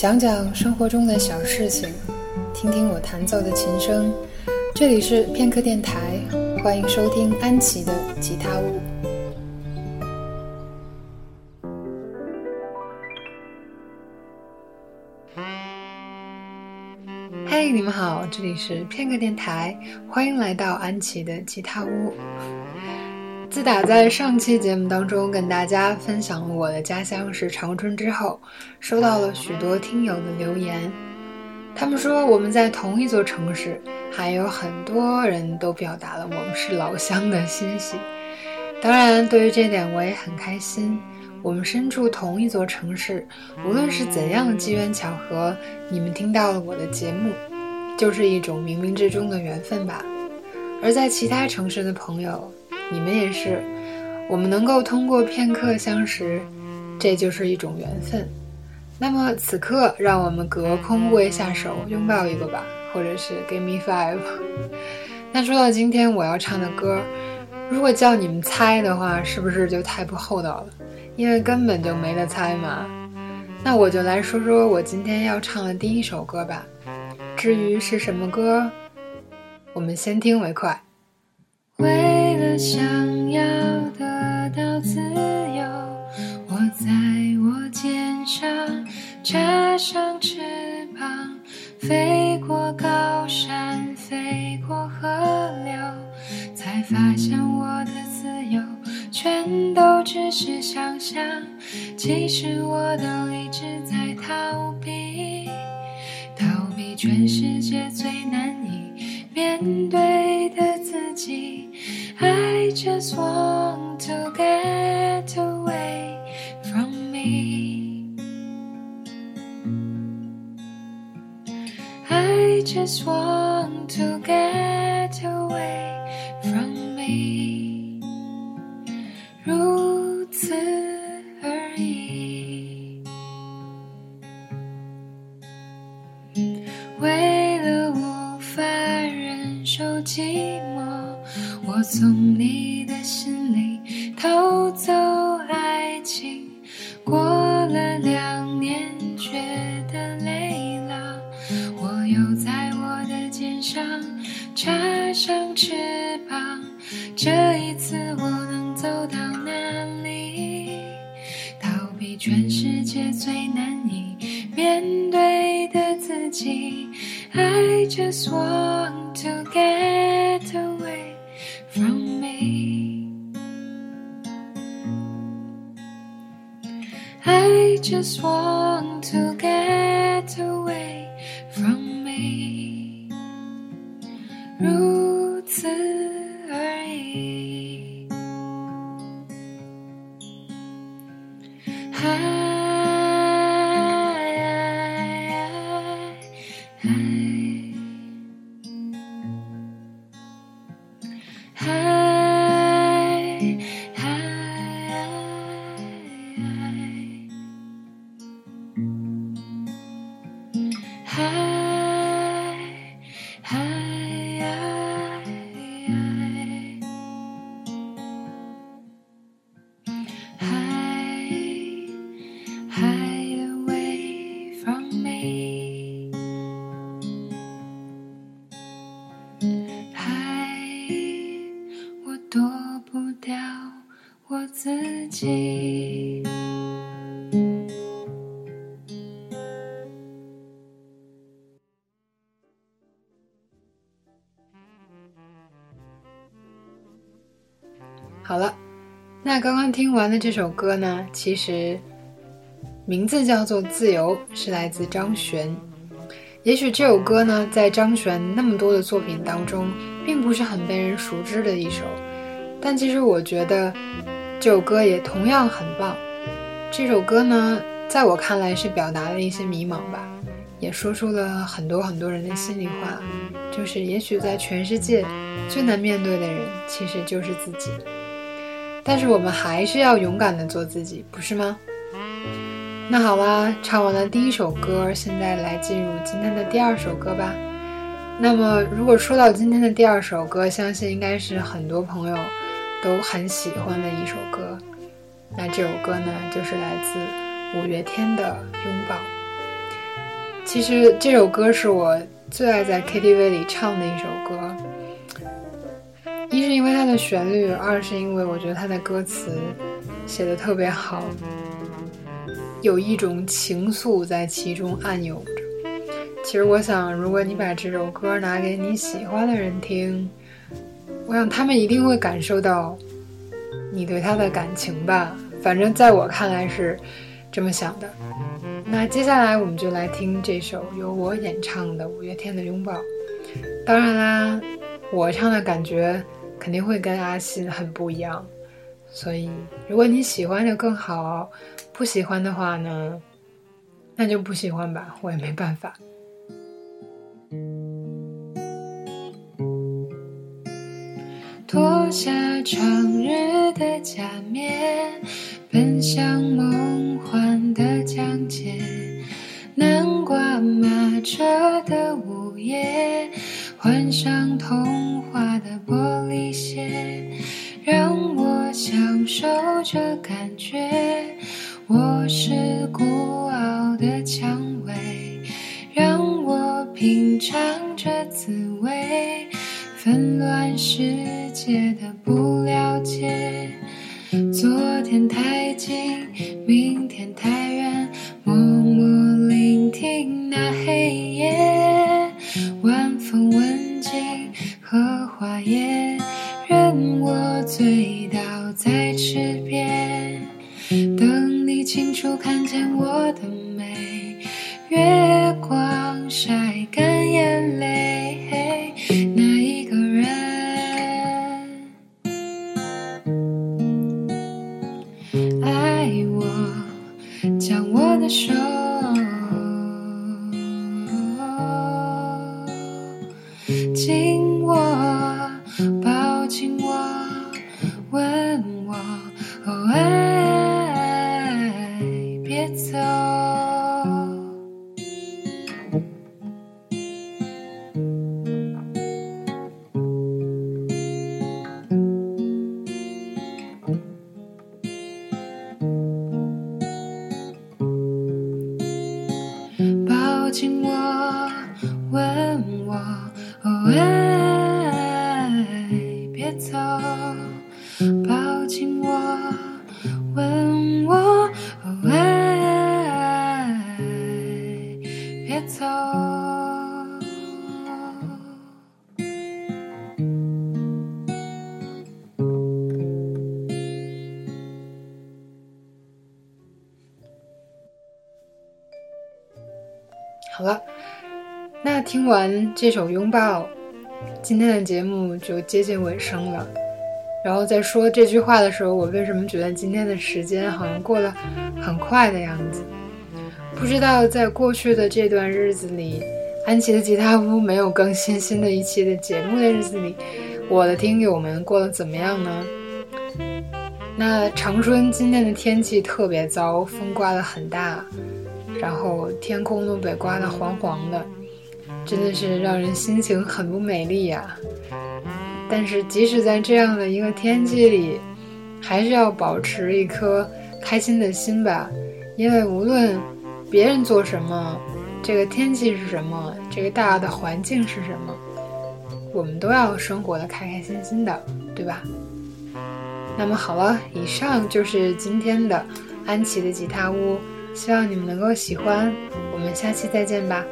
讲讲生活中的小事情，听听我弹奏的琴声。这里是片刻电台，欢迎收听安琪的吉他屋。嗨，你们好，这里是片刻电台，欢迎来到安琪的吉他屋。自打在上期节目当中跟大家分享了我的家乡是长春之后，收到了许多听友的留言。他们说我们在同一座城市，还有很多人都表达了我们是老乡的欣喜。当然，对于这点我也很开心。我们身处同一座城市，无论是怎样的机缘巧合，你们听到了我的节目，就是一种冥冥之中的缘分吧。而在其他城市的朋友，你们也是，我们能够通过片刻相识，这就是一种缘分。那么此刻，让我们隔空握一下手，拥抱一个吧，或者是 give me five。那说到今天我要唱的歌，如果叫你们猜的话，是不是就太不厚道了？因为根本就没得猜嘛。那我就来说说我今天要唱的第一首歌吧。至于是什么歌，我们先听为快。为想要得到自由，我在我肩上插上翅膀，飞过高山，飞过河流，才发现我的自由全都只是想象。其实我都一直在逃避，逃避全世界最难以面对的己。I just want to get away from me. I just want to get away from me. 如从你的心里偷走爱情，过了两年觉得累了，我又在我的肩上插上翅膀。这一次我能走到哪里？逃避全世界最难以面对的自己。I just want to get just want to get away from me. 如此而已。自己。 好了，那刚刚听完的这首歌呢，其实名字叫做《自由》，是来自张悬。也许这首歌呢，在张悬那么多的作品当中，并不是很被人熟知的一首，但其实我觉得。这首歌也同样很棒。这首歌呢，在我看来是表达了一些迷茫吧，也说出了很多很多人的心里话，就是也许在全世界最难面对的人，其实就是自己。但是我们还是要勇敢的做自己，不是吗？那好啦，唱完了第一首歌，现在来进入今天的第二首歌吧。那么，如果说到今天的第二首歌，相信应该是很多朋友。都很喜欢的一首歌，那这首歌呢，就是来自五月天的《拥抱》。其实这首歌是我最爱在 KTV 里唱的一首歌，一是因为它的旋律，二是因为我觉得它的歌词写的特别好，有一种情愫在其中暗涌着。其实我想，如果你把这首歌拿给你喜欢的人听，我想他们一定会感受到你对他的感情吧。反正在我看来是这么想的。那接下来我们就来听这首由我演唱的五月天的《拥抱》。当然啦，我唱的感觉肯定会跟阿信很不一样，所以如果你喜欢就更好，不喜欢的话呢，那就不喜欢吧，我也没办法。下长日的假面。奔向梦幻的疆界，南瓜马车的午夜，换上童话的玻璃鞋，让我享受这感觉。我是孤傲的蔷薇，让我品尝这滋味。纷乱世问我、哦，别走，抱紧我，吻我，哦、好了，那听完这首拥抱，今天的节目就接近尾声了。然后在说这句话的时候，我为什么觉得今天的时间好像过得很快的样子？不知道在过去的这段日子里，安琪的吉他屋没有更新新的一期的节目的日子里，我的听友们过得怎么样呢？那长春今天的天气特别糟，风刮得很大。然后天空都被刮得黄黄的，真的是让人心情很不美丽呀。但是即使在这样的一个天气里，还是要保持一颗开心的心吧。因为无论别人做什么，这个天气是什么，这个大的环境是什么，我们都要生活的开开心心的，对吧？那么好了，以上就是今天的安琪的吉他屋。希望你们能够喜欢，我们下期再见吧。